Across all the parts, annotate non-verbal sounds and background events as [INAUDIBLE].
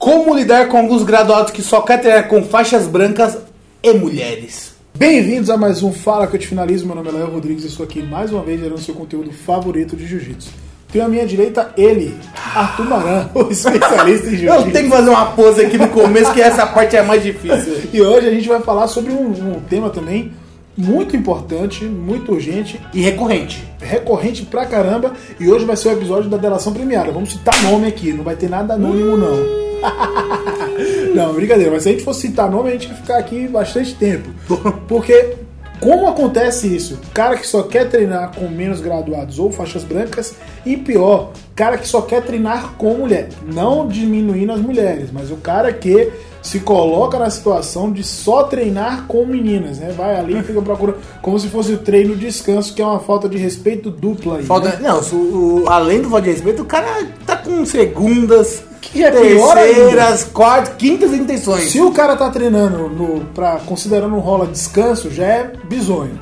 Como lidar com alguns graduados que só querem treinar com faixas brancas e mulheres? Bem-vindos a mais um Fala que eu te finalizo. Meu nome é Léo Rodrigues e estou aqui mais uma vez gerando seu conteúdo favorito de jiu-jitsu. Tenho à minha direita ele, Arthur Maran, o [LAUGHS] especialista em Eu jiu-jitsu. tenho que fazer uma pose aqui no começo, que essa parte é mais difícil. E hoje a gente vai falar sobre um, um tema também muito importante, muito urgente, E recorrente. recorrente pra caramba. E hoje vai ser o episódio da delação premiada. Vamos citar nome aqui, não vai ter nada anônimo não. [LAUGHS] não, brincadeira, mas se a gente for citar nome, a gente vai ficar aqui bastante tempo. [LAUGHS] Porque como acontece isso? Cara que só quer treinar com menos graduados ou faixas brancas, e pior, cara que só quer treinar com mulher. Não diminuindo as mulheres, mas o cara que se coloca na situação de só treinar com meninas, né? Vai ali e fica procurando como se fosse o treino descanso, que é uma falta de respeito dupla aí. Falta, né? não, o- o- além do voto de respeito, o cara tá com segundas, Que é terceiras, quartas, quintas intenções. Se o cara tá treinando no, pra, considerando um rola descanso, já é bizonho.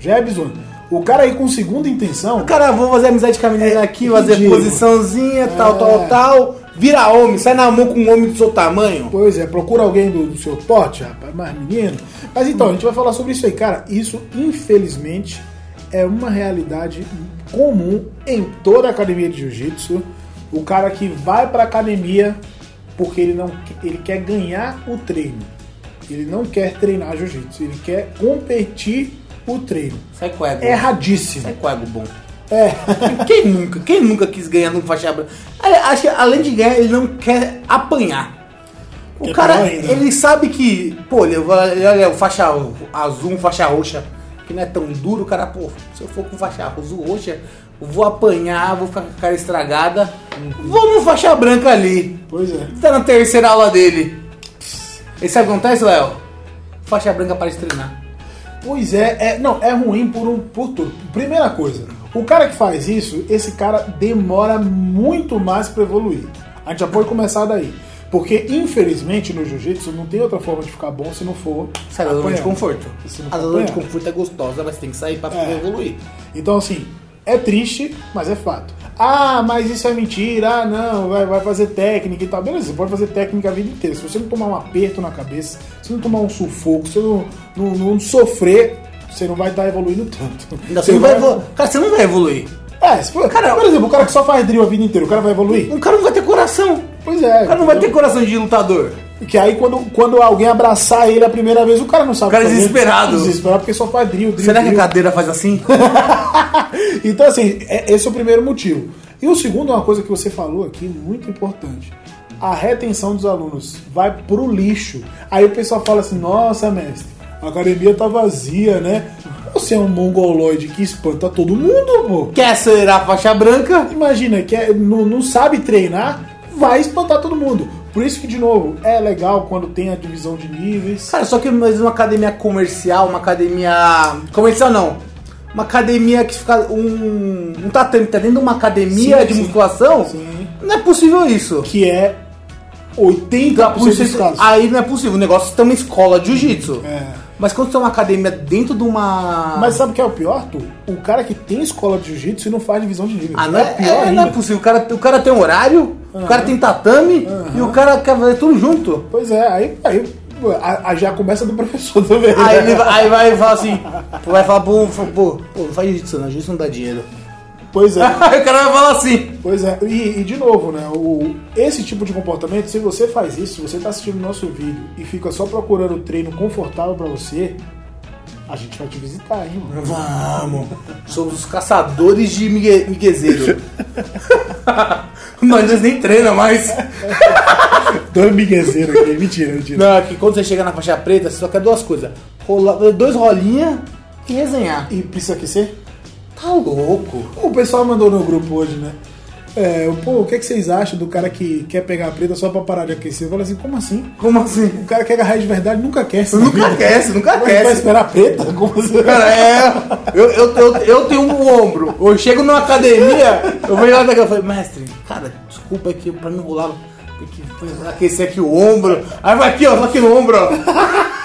Já é bizonho. O cara aí com segunda intenção, O cara, vou fazer amizade com a menina É aqui, fazer ridículo. posiçãozinha, tal, É. tal, tal. Vira homem, sai na mão com um homem do seu tamanho. Pois é, procura alguém do, do seu porte, rapaz, mais menino. Mas então, a gente vai falar sobre isso aí. Cara, isso, infelizmente, é uma realidade comum em toda a academia de jiu-jitsu. O cara que vai pra academia porque ele não ele quer ganhar o treino. Ele não quer treinar jiu-jitsu, ele quer competir o treino. Sai com ego. Erradíssimo. Sai com ego bom. É. Quem nunca? Quem nunca quis ganhar num faixa branca? É, Acho que além de ganhar, ele não quer apanhar. O Que é cara, ele sabe que, pô, ele olha o faixa azul, faixa roxa, que não é tão duro, o cara, pô, se eu for com faixa azul roxa, vou apanhar, vou ficar com a cara estragada, vou no faixa branca ali. Pois é. Tá na terceira aula dele. E sabe o que acontece, Léo? Faixa branca para de treinar. Pois é, é, não, é ruim por, um, por tudo. Primeira coisa, o cara que faz isso, esse cara demora muito mais pra evoluir. A gente já pode começar daí. Porque, infelizmente, no jiu-jitsu não tem outra forma de ficar bom se não for. Sai da zona de conforto. A zona de conforto é gostosa, mas tem que sair pra É. evoluir. Então, assim, é triste, mas é fato. Ah, mas isso é mentira. Ah, não, vai, vai fazer técnica e tal. Beleza, você pode fazer técnica a vida inteira. Se você não tomar um aperto na cabeça, se não tomar um sufoco, se não, não, não sofrer, você não vai estar evoluindo tanto. Ainda você não vai evolu- Cara, você não vai evoluir. É, se for, Cara, por exemplo, o cara que só faz drill a vida inteira, o cara vai evoluir? Um cara não vai ter coração. Pois é. O cara não vai ter coração de lutador. Que aí quando, quando alguém abraçar ele a primeira vez, o cara não sabe O cara é desesperado. Desesperado porque só faz drill, drill, Será que a drill. cadeira faz assim? [LAUGHS] então, assim, é- esse é o primeiro motivo. E o segundo é uma coisa que você falou aqui, muito importante. A retenção dos alunos vai pro lixo. Aí o pessoal fala assim, nossa, mestre, a academia tá vazia, né? Você é um mongoloide que espanta todo mundo, pô. Quer acelerar a faixa branca? Imagina, que é- não, não sabe treinar, vai espantar todo mundo. Por isso que, de novo, é legal quando tem a divisão de níveis. Cara, só que mas uma academia comercial, uma academia. Comercial não. Uma academia que fica. Um, um tatame que tá dentro de uma academia Sim, de sim. musculação. Sim. Não é possível isso. Que é 80% dos casos. Aí não é possível. O negócio tem uma escola de jiu-jitsu. É. Mas quando você tem uma academia dentro de uma. Mas sabe o que é o pior, tu? O cara que tem escola de jiu-jitsu e não faz divisão de níveis. Ah, não é, pior é, não é possível. O cara, o cara tem um horário, o cara tem tatame e o cara quer fazer tudo junto. Pois é, aí, aí a, a- já começa do professor também. Aí, né? ele, vai- aí vai falar assim, [LAUGHS] vai falar pro, pô, pô, não faz jiu-jitsu não, jiu-jitsu não dá dinheiro. Pois é. [LAUGHS] O cara vai falar assim, Pois é, e, e de novo, né? O, esse tipo de comportamento, se você faz isso, se você tá assistindo o nosso vídeo e fica só procurando um treino confortável pra você, a gente vai te visitar, hein, mano? vamos, somos os caçadores de migue, miguezeiro. [LAUGHS] Nós nem treina mais. Dois miguezeiros aqui, mentira, mentira. Não, que quando você chega na faixa preta, você só quer duas coisas. Rola, dois rolinha e resenhar. E precisa aquecer? Tá louco. O pessoal mandou no grupo hoje, né? É, pô, o que, é que vocês acham do cara que quer pegar a preta só pra parar de aquecer? Eu falo assim, como assim? Como assim? O cara que quer agarrar de verdade nunca aquece. Nunca vida. aquece, nunca Mas Vai aquece. esperar a preta? [LAUGHS] Como assim? Cara, é. Eu, eu, eu, eu tenho um ombro. Eu chego numa academia, eu vejo lá daqui, eu falei, mestre, cara, desculpa aqui pra não rolar. Tem que aquecer aqui o ombro. Aí vai aqui, ó, aqui no ombro, ó.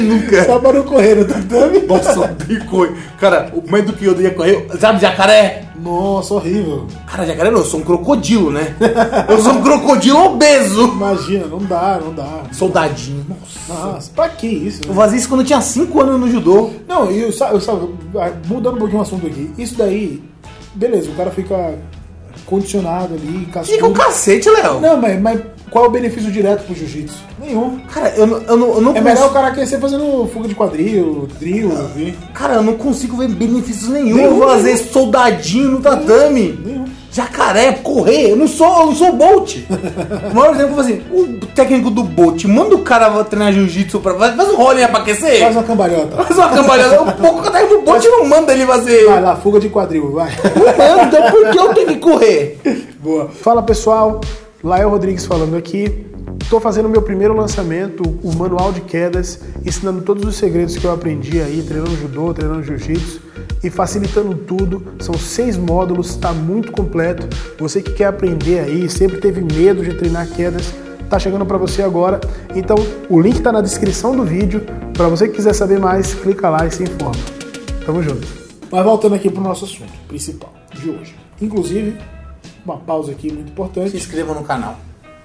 Que nunca? Só para não correr no tatame. Nossa, eu odeio correr. Cara, o mais do que eu odeio correr, sabe, jacaré? Nossa, horrível. Cara, jacaré não, eu sou um crocodilo, né? Eu sou um crocodilo obeso. Imagina, não dá, não dá. Soldadinho. Nossa. Nossa, pra que isso? Eu né? fazia isso quando eu tinha 5 anos no judô. Não, e eu, sa- eu, sabe, mudando um pouquinho o assunto aqui, isso daí, beleza, o cara fica condicionado ali, Fica o cascudo. cacete, Léo. Não, mas, mas qual é o benefício direto pro jiu-jitsu? Nenhum. Cara, eu, não- eu, não, eu não É melhor o cara aquecer fazendo fuga de quadril, drill, vi. Cara, eu não consigo ver benefícios nenhum. Nenhum, eu vou fazer soldadinho no tatame. Nenhum. Jacaré, correr, eu não sou, eu não sou o Bolt. [LAUGHS] O maior exemplo foi assim: o técnico do Bolt manda o cara treinar jiu-jitsu pra. Faz faz um rolling pra aquecer. Faz uma cambalhota. Faz uma cambalhada. O pouco técnico do Bolt não manda ele fazer. Vai lá, fuga de quadril, vai. Não, então por que eu tenho que correr? Boa. Fala pessoal, Lael Rodrigues falando aqui. Estou fazendo meu primeiro lançamento, o manual de quedas, ensinando todos os segredos que eu aprendi aí, treinando judô, treinando jiu-jitsu e facilitando tudo. São seis módulos, está muito completo. Você que quer aprender aí, sempre teve medo de treinar quedas, tá chegando para você agora. Então, o link está na descrição do vídeo. Para você que quiser saber mais, clica lá e se informa. Tamo junto. Mas voltando aqui para o nosso assunto principal de hoje. Inclusive, uma pausa aqui muito Se importante. inscreva no canal.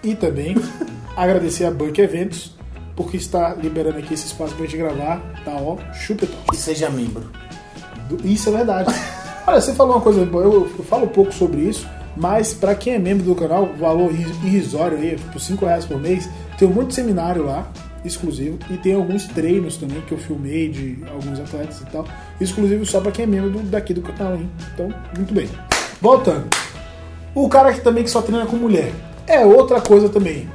E também [LAUGHS] agradecer a Bank Eventos, porque está liberando aqui esse espaço pra gente gravar. Tá, ó, chupetão. E seja membro. Isso é verdade. [LAUGHS] Olha, você falou uma coisa, eu, eu falo pouco sobre isso, mas para quem é membro do canal, valor irri- irrisório aí, tipo 5 reais por mês, tem um monte de seminário lá, exclusivo, e tem alguns treinos também que eu filmei de alguns atletas e tal, exclusivo só para quem é membro do- daqui do canal, hein? Então, muito bem. Voltando. O cara que também que só treina com mulher. É outra coisa também.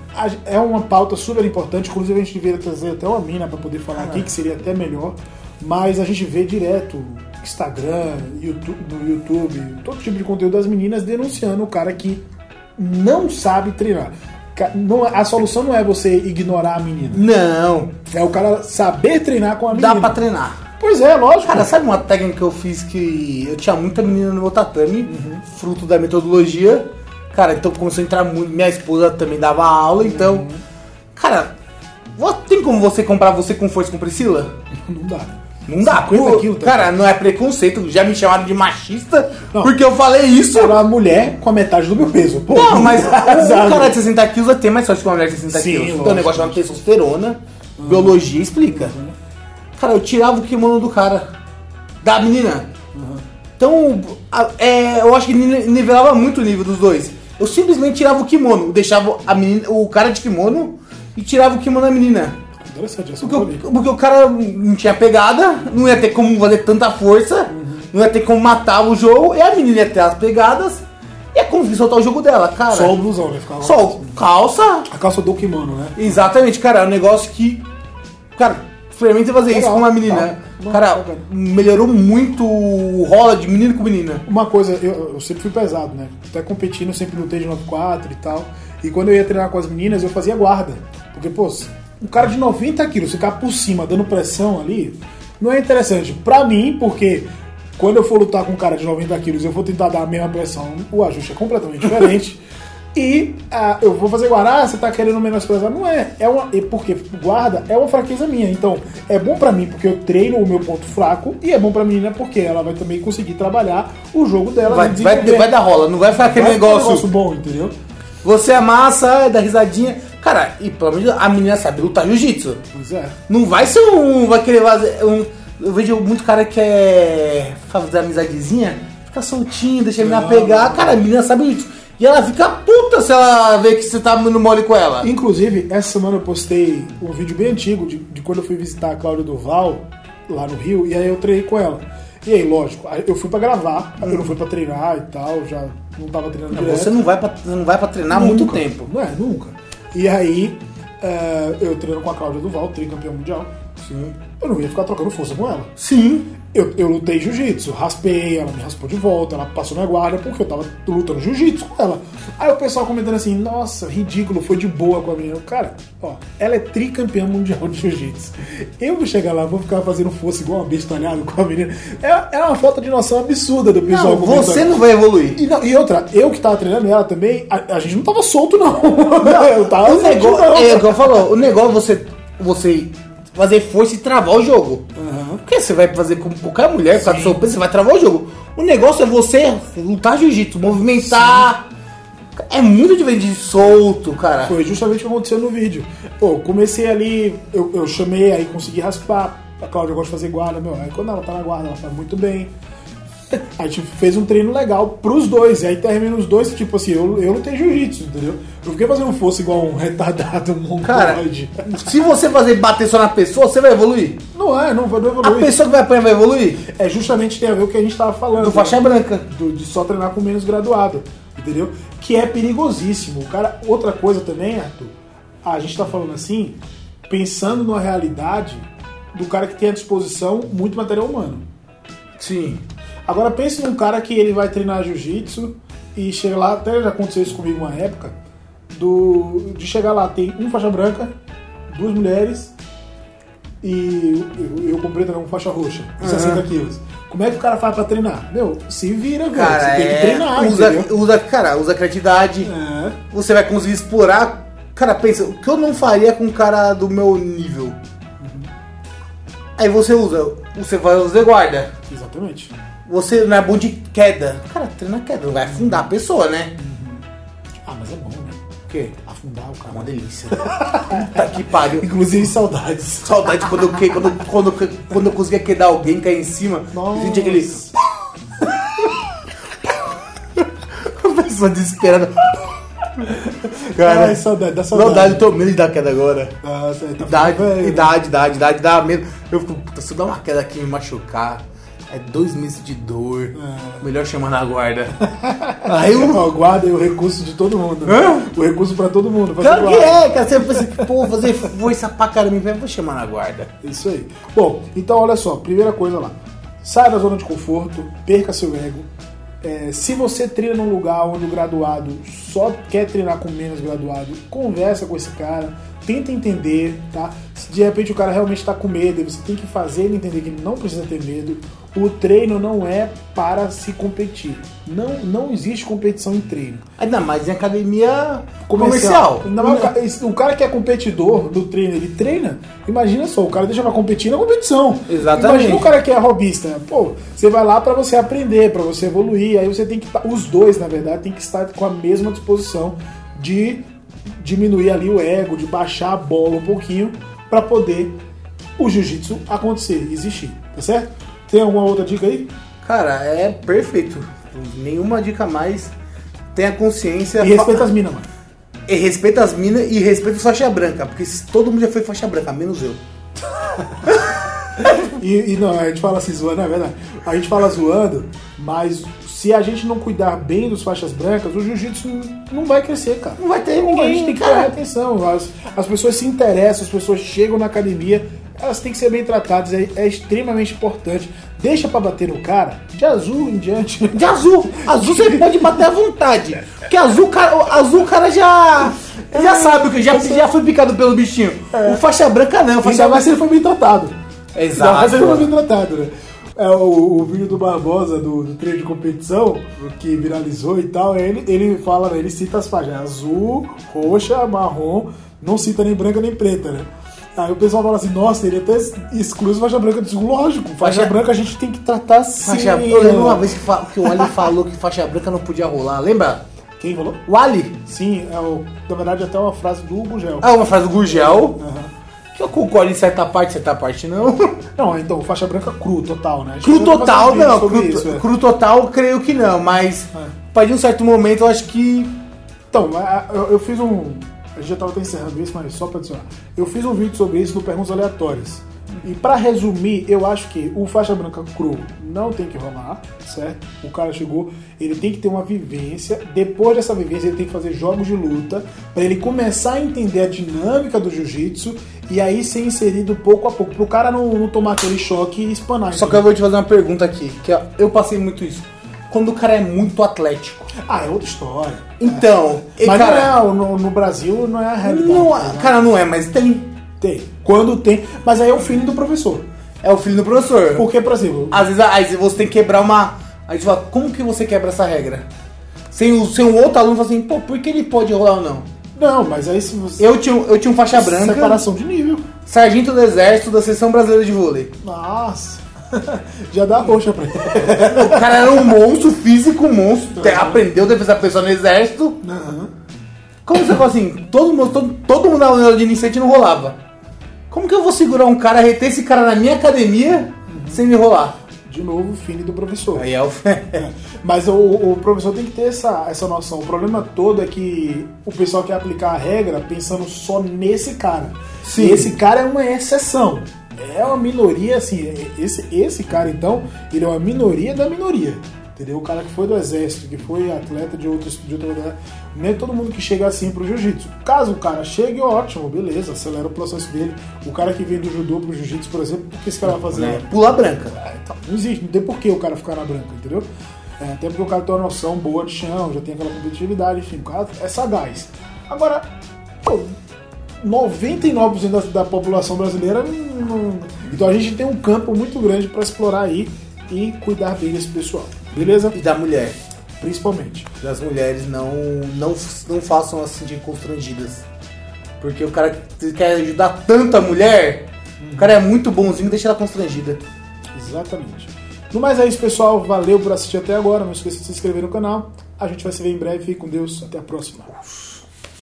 É uma pauta super importante. Inclusive, a gente deveria trazer até uma mina para poder falar aqui, que seria até melhor. Mas a gente vê direto Instagram, YouTube, no YouTube, todo tipo de conteúdo das meninas denunciando o cara que não sabe treinar. Não é- a solução não é você ignorar a menina. Não, É o cara saber treinar com a menina. dá pra treinar. Pois é, lógico. Cara, sabe uma técnica que eu fiz que eu tinha muita menina no meu tatame, Uhum. fruto da metodologia. Cara, então começou a entrar muito. Minha esposa também dava aula, então. Uhum. Cara, tem como você comprar você com força com Priscila? não dá. Não dá, 50 pô, quilos, tá? Cara, não é preconceito. Já me chamaram de machista Não. porque eu falei isso. Era uma mulher com a metade do meu peso. Pô, Não, mas [LAUGHS] o, cara de 60 quilos é ter mais sorte que uma mulher de 60 Sim, quilos. Então o negócio chamado testosterona, biologia explica. Cara, eu tirava o kimono do cara, da menina. Então, a- é, eu acho que ni- nivelava muito o nível dos dois. Eu simplesmente tirava o kimono, deixava a menina, o cara de kimono e tirava o kimono da menina. Interessante essa Porque, porque o cara não tinha pegada, não ia ter como fazer tanta força, não ia ter como matar o jogo, e a menina ia ter as pegadas, e ia conseguir soltar o jogo dela, cara. Só o blusão, né? Ficava Só calça. A calça do kimono, né? Exatamente, cara. É um negócio que. Cara, experimenta fazer isso Legal, com uma menina. tá. Cara, Bacana. melhorou muito o rola de menino com menina. Uma coisa, eu, eu sempre fui pesado, né? Até competindo, sempre lutei de 94 e tal. E quando eu ia treinar com as meninas, eu fazia guarda. Porque, pô, um cara de 90 quilos ficar por cima dando pressão ali, não é interessante. Pra mim, porque quando eu for lutar com um cara de 90 quilos, eu vou tentar dar a mesma pressão, o ajuste é completamente [LAUGHS] diferente. E ah, eu vou fazer guarda, ah, você tá querendo menosprezar. Não é, é uma. é Porque guarda é uma fraqueza minha. Então, é bom pra mim porque eu treino o meu ponto fraco, e é bom pra menina porque ela vai também conseguir trabalhar o jogo dela. Vai, vai, desenvolver. vai dar rola, não vai ficar aquele Vai um negócio. bom, entendeu? Você amassa, dá risadinha. Cara, e pelo menos a menina sabe lutar jiu-jitsu. Pois é. Não vai ser um. Vai querer fazer. Um, eu vejo muito cara que quer fazer amizadezinha, fica soltinho, deixa a menina Não. pegar. Cara, a menina sabe jiu-jitsu. E ela fica puta se ela vê que você tá no mole com ela. Inclusive, essa semana eu postei um vídeo bem antigo de, de quando eu fui visitar a Cláudia Duval, lá no Rio, e aí eu treinei com ela. E aí, lógico, eu fui pra gravar, eu não fui pra treinar e tal, já não tava treinando direto. Você não vai pra, não vai pra treinar Nunca. muito tempo. Não é, nunca. E aí, é, eu treino com a Cláudia Duval, tricampeã mundial. Sim. Eu não ia ficar trocando força com ela. Sim. Eu, eu lutei jiu-jitsu, raspei, ela me raspou de volta, ela passou na guarda porque eu tava lutando jiu-jitsu com ela. Aí o pessoal comentando assim, nossa, ridículo, foi de boa com a menina. Cara, ó, ela é tricampeã mundial de jiu-jitsu. Eu vou chegar lá, vou ficar fazendo força igual uma bestalhada com a menina. É, é uma falta de noção absurda do pessoal Não, comentando. você não vai evoluir. E, não- e outra, eu que tava treinando ela também, a, a gente não tava solto, não. [LAUGHS] eu tava O negócio, não. é o que eu falo, o negócio é você, você fazer força e travar o jogo. Porque você vai fazer com qualquer mulher, com a peso, você vai travar o jogo. O negócio é você lutar jiu-jitsu, movimentar. É muito diferente de solto, cara. Foi justamente o que aconteceu no vídeo. Pô, comecei ali, eu, eu chamei, aí consegui raspar. A Cláudia gosta de fazer guarda, meu. Aí quando ela tá na guarda, ela faz muito bem. [LAUGHS] A gente fez um treino legal pros dois. E aí termina os dois, tipo assim, eu, eu não tenho jiu-jitsu, entendeu? Eu fiquei fazendo força igual um [LAUGHS] retardado, um Cara, mongoloide. se você fazer bater só na pessoa, você vai evoluir. Não é, não, vai- não A evoluir. pessoa que vai apanhar vai evoluir. É justamente tem a ver com o que a gente tava falando. Do faixa né? branca. do- de só treinar com menos graduado, entendeu? Que é perigosíssimo. O cara, outra coisa também, Arthur, a gente tá falando assim, pensando na realidade do cara que tem à disposição muito material humano. Sim. Agora pense num cara que ele vai treinar jiu-jitsu e chega lá, até já aconteceu isso comigo uma época, do, de chegar lá, tem um faixa branca, duas mulheres e eu, eu comprei também um faixa roxa, de 60 quilos. Como é que o cara faz pra treinar? Meu, se vira, velho. Cara, Você tem que é, treinar, usa, entendeu? usa, cara, usa criatividade. É. Você vai conseguir explorar. Cara, pensa, o que eu não faria com um cara do meu nível? Aí você usa, você vai usar guarda. Exatamente. Você não é bom de queda. Cara, treina queda, não vai afundar a pessoa, né? Ah, mas é bom, né? O quê? Afundar o É cara. uma delícia. Puta que pariu. Inclusive saudades. Saudade quando eu, que- quando, quando, quando eu conseguia quedar alguém, cair em cima. Nossa. Sentia aquele. [LAUGHS] A pessoa desesperada. Cara, Ai, saudade, dá saudade. saudade, eu tô medo de dar queda agora. Nossa, tá Idade, velho. idade, idade, idade, dá medo. Eu fico, puta, se eu dar uma queda aqui e me machucar, é dois meses de dor. É. Melhor chamar na guarda. [LAUGHS] Aí eu. [LAUGHS] Guarda aí o recurso de todo mundo. Hã? O recurso pra todo mundo. pra Claro que é, cara. Você pensa que, pô, fazer força pra caramba, eu vou chamar na guarda. Isso aí. Bom, então olha só, primeira coisa lá. Saia da zona de conforto, perca seu ego. É, se você treina num lugar onde o graduado só quer treinar com menos graduado, conversa com esse cara, tenta entender, tá? Se de repente o cara realmente está com medo, você tem que fazer ele entender que ele não precisa ter medo. O treino não é para se competir. Não, não existe competição em treino. Ainda mais em academia comercial. Mais o cara que é competidor do treino, ele treina. Imagina só, o cara deixa pra competir na competição. Exatamente. Imagina o cara que é hobbyista. Pô, você vai lá pra você aprender, pra você evoluir. Aí você tem que estar. Os dois, na verdade, tem que estar com a mesma disposição de diminuir ali o ego, de baixar a bola um pouquinho pra poder o jiu-jitsu acontecer, existir. Tá certo? Tem alguma outra dica aí? Cara, é perfeito. Nenhuma dica a mais. Tenha consciência. E respeita as minas, mano. E respeita as minas e respeita os faixa branca. Porque todo mundo já foi faixa branca, menos eu. [LAUGHS] E, e não, a gente fala assim zoando, é verdade. A gente fala zoando, mas se a gente não cuidar bem dos faixas brancas, o jiu-jitsu não vai crescer, cara. Não vai ter Pô, a gente ninguém, tem que prestar atenção. As, as pessoas se interessam, as pessoas chegam na academia, elas têm que ser bem tratadas, é, é extremamente importante. Deixa pra bater no cara, de azul em diante. [LAUGHS] De azul. Azul você pode bater à vontade. Porque azul, cara, o azul o cara já. Já sabe o que já, já foi picado pelo bichinho. O faixa branca não. O faixa Ainda mais branca. se ele for bem tratado. Ainda mais se ele for bem Exato. tratado, né? É, o, o vídeo do Barbosa, do, do treino de competição, que viralizou e tal, ele, ele fala, né, ele cita as faixas, azul, roxa, marrom, não cita nem branca nem preta, né? Aí o pessoal fala assim, nossa, ele até exclui as faixa branca. Eu digo, lógico, faixa, Faixa- branca a gente tem que tratar assim. Faixa, eu lembro uma vez que, fa- que o Ali falou que faixa branca não podia rolar. Lembra? Quem falou? O Ali. Sim, é o, na verdade até uma frase do Hugo Gel. Ah, uma frase do Gurgel. Aham. Que eu concordo em certa parte, certa parte não. [LAUGHS] Não, então, faixa branca cru, total, né? Cru um total, não. Cru, isso, é. cru total, creio que não. Mas, É. partir de um certo momento, eu acho que. Então, eu, eu fiz um. A gente já estava até encerrando isso, mas só para adicionar. Eu fiz um vídeo sobre isso no Perguntas Aleatórias. E para resumir, eu acho que o faixa branca cru não tem que rolar, certo? O cara chegou, ele tem que ter uma vivência. Depois dessa vivência, ele tem que fazer jogos de luta para ele começar a entender a dinâmica do jiu-jitsu e aí ser inserido pouco a pouco, pro cara não, não tomar aquele choque e espanar. Só que eu vou te fazer uma pergunta aqui, que eu passei muito isso. Quando o cara é muito atlético. Ah, é outra história. Então, e, Mas cara, não é, no, no Brasil não é a realidade. não, né? cara, não é, mas tem. Tem. Quando tem. Mas aí é o feeling do professor. É o filho do professor. Porque, por exemplo, Às vezes, às vezes você tem que quebrar uma. Aí você fala, como que você quebra essa regra? Sem, o, sem um outro aluno fala assim, pô, por que ele pode rolar ou não? não, mas aí se você. Eu tinha, eu tinha um faixa branca. Separação de nível. sargento do exército da seção brasileira de vôlei. Nossa. [LAUGHS] Já dá roxa pra ele. O cara era um monstro, físico, um monstro. te- Aprendeu defesa pessoal no exército. Aham. Como você fala assim, todo mundo, todo, todo mundo na de iniciante não rolava. Como que eu vou segurar um cara, reter esse cara na minha academia sem me rolar? De novo, o fine do professor. Aí é o. [LAUGHS] Mas o, o professor tem que ter essa, essa noção. O problema todo é que o pessoal quer aplicar a regra pensando só nesse cara. Sim. E esse cara é uma exceção. É uma minoria, assim. Esse, esse cara, então, ele é uma minoria da minoria. Entendeu? O cara que foi do exército, que foi atleta de outros de outra lugar. Nem é todo mundo que chega assim pro jiu-jitsu. Caso o cara chegue, ótimo, beleza, acelera o processo dele. O cara que vem do judô pro jiu-jitsu, por exemplo, o que esse cara vai fazer? Né? Pula branca. É, então, não existe, não tem por que o cara ficar na branca, entendeu? É, até porque o cara tem uma noção boa de chão, já tem aquela competitividade, enfim, o cara é sagaz. Agora, pô, 99% da, da população brasileira não- Então a gente tem um campo muito grande para explorar aí e cuidar bem desse pessoal, beleza? E da mulher. Principalmente. Das mulheres não, não, não façam elas se sentir constrangidas. Porque o cara que quer ajudar tanto a mulher, o cara é muito bonzinho, deixa ela constrangida. Exatamente. No mais é isso, pessoal. Valeu por assistir até agora. Não esqueça de se inscrever no canal. A gente vai se ver em breve. Fique com Deus. Até a próxima.